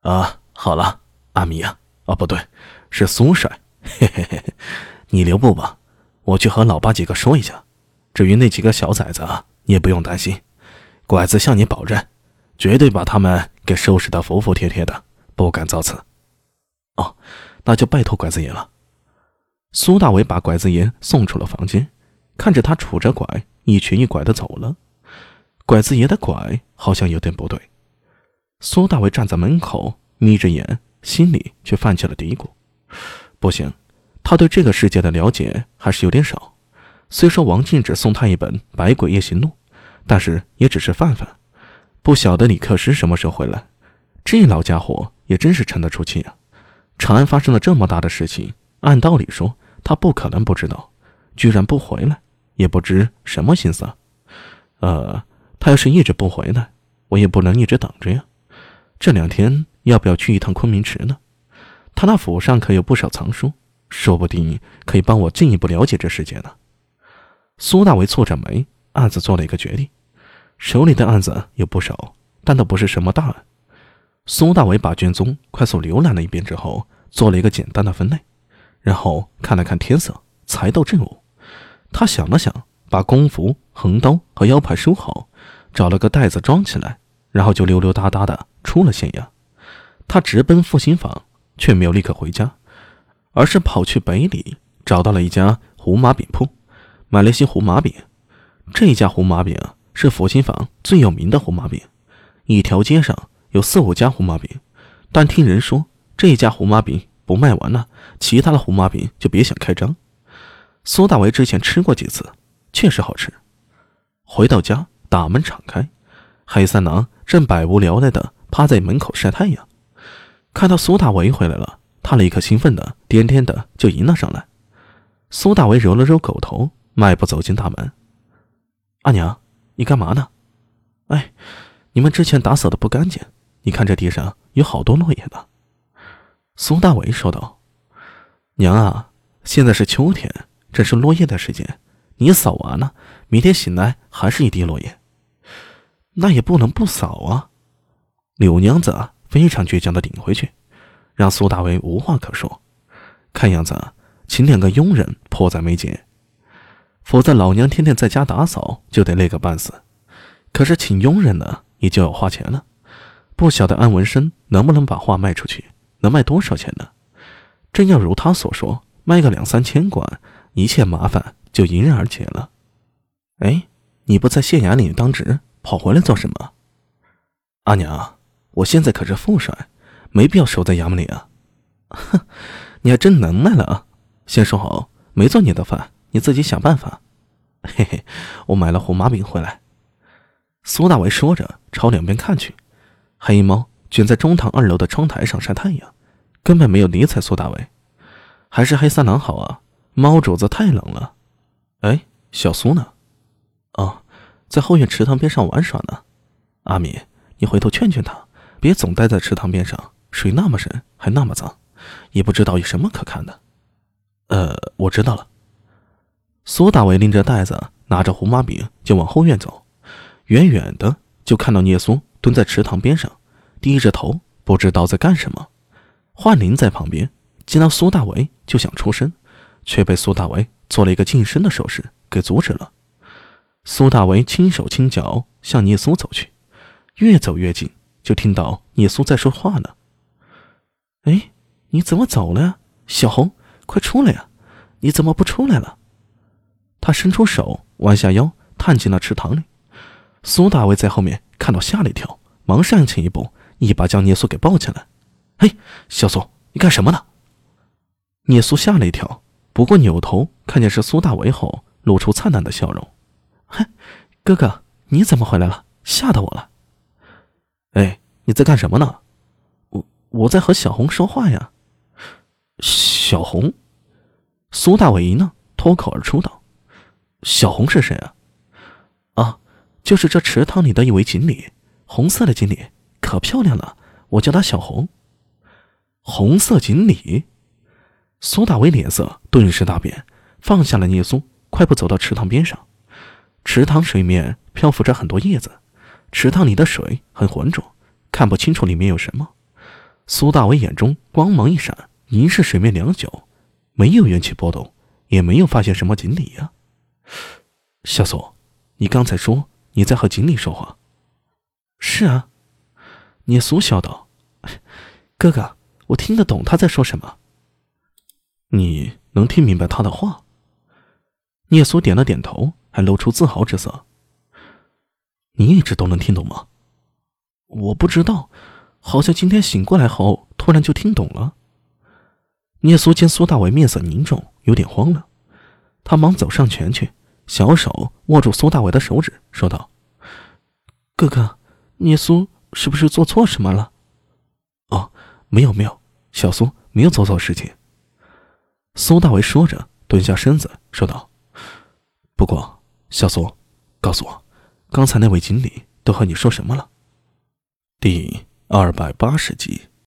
啊，好了，阿米啊，哦不对，是苏帅，嘿嘿嘿，你留步吧，我去和老八几个说一下。至于那几个小崽子啊，你也不用担心，拐子向你保证，绝对把他们给收拾得服服帖帖的，不敢造次。哦，那就拜托拐子爷了。苏大伟把拐子爷送出了房间，看着他杵着拐一瘸一拐的走了。拐子爷的拐好像有点不对。苏大伟站在门口，眯着眼，心里却泛起了嘀咕：不行，他对这个世界的了解还是有点少。虽说王静只送他一本《百鬼夜行录》，但是也只是泛泛，不晓得李克石什么时候回来。这老家伙也真是沉得住气啊！长安发生了这么大的事情，按道理说他不可能不知道，居然不回来，也不知什么心思。呃，他要是一直不回来，我也不能一直等着呀。这两天要不要去一趟昆明池呢？他那府上可有不少藏书，说不定可以帮我进一步了解这世界呢。苏大为蹙着眉，暗自做了一个决定。手里的案子有不少，但都不是什么大案。苏大为把卷宗快速浏览了一遍之后，做了一个简单的分类，然后看了看天色，才到正午。他想了想，把弓服、横刀和腰牌收好，找了个袋子装起来，然后就溜溜达达的。出了县衙，他直奔复兴坊，却没有立刻回家，而是跑去北里，找到了一家胡麻饼铺，买了些胡麻饼。这家胡麻饼是复兴坊最有名的胡麻饼，一条街上有四五家胡麻饼，但听人说这家胡麻饼不卖完了，其他的胡麻饼就别想开张。苏大为之前吃过几次，确实好吃。回到家，大门敞开，黑三郎正百无聊赖的。趴在门口晒太阳，看到苏大为回来了，他立刻兴奋的颠颠的就迎了上来。苏大为揉了揉狗头，迈步走进大门。阿娘，你干嘛呢？哎，你们之前打扫的不干净，你看这地上有好多落叶呢。苏大为说道：“娘啊，现在是秋天，正是落叶的时间，你扫完了，明天醒来还是一地落叶，那也不能不扫啊。”柳娘子非常倔强的顶回去，让苏大为无话可说。看样子，请两个佣人迫在眉睫，否则老娘天天在家打扫就得累个半死。可是请佣人呢，也就要花钱了。不晓得安文生能不能把画卖出去，能卖多少钱呢？真要如他所说，卖个两三千贯，一切麻烦就迎刃而解了。哎，你不在县衙里当值，跑回来做什么？阿娘。我现在可是副帅，没必要守在衙门里啊！哼，你还真能耐了啊！先说好，没做你的饭，你自己想办法。嘿嘿，我买了胡麻饼回来。苏大伟说着，朝两边看去，黑猫卷在中堂二楼的窗台上晒太阳，根本没有理睬苏大伟。还是黑三郎好啊，猫主子太冷了。哎，小苏呢？哦，在后院池塘边上玩耍呢。阿米，你回头劝劝他。别总待在池塘边上，水那么深，还那么脏，也不知道有什么可看的。呃，我知道了。苏大伟拎着袋子，拿着胡麻饼就往后院走。远远的就看到聂苏蹲在池塘边上，低着头，不知道在干什么。幻灵在旁边见到苏大伟就想出声，却被苏大伟做了一个近身的手势给阻止了。苏大伟轻手轻脚向聂苏走去，越走越近。就听到聂苏在说话呢。哎，你怎么走了呀？小红，快出来呀！你怎么不出来了？他伸出手，弯下腰，探进了池塘里。苏大伟在后面看到，吓了一跳，忙上前一步，一把将聂苏给抱起来。嘿，小苏，你干什么呢？聂苏吓了一跳，不过扭头看见是苏大伟后，露出灿烂的笑容。嘿，哥哥，你怎么回来了？吓到我了。哎，你在干什么呢？我我在和小红说话呀。小红，苏大伟一愣，脱口而出道：“小红是谁啊？”啊，就是这池塘里的一位锦鲤，红色的锦鲤，可漂亮了。我叫她小红。红色锦鲤，苏大伟脸色顿时大变，放下了聂苏，快步走到池塘边上。池塘水面漂浮着很多叶子。池塘里的水很浑浊，看不清楚里面有什么。苏大伟眼中光芒一闪，凝视水面良久，没有元气波动，也没有发现什么锦鲤呀。小苏，你刚才说你在和锦鲤说话？是啊。聂苏笑道：“哥哥，我听得懂他在说什么。你能听明白他的话？”聂苏点了点头，还露出自豪之色。你一直都能听懂吗？我不知道，好像今天醒过来后突然就听懂了。聂苏见苏大伟面色凝重，有点慌了，他忙走上前去，小手握住苏大伟的手指，说道：“哥哥，聂苏是不是做错什么了？”“哦，没有没有，小苏没有做错事情。”苏大伟说着，蹲下身子说道：“不过，小苏，告诉我。”刚才那位经理都和你说什么了？第二百八十集。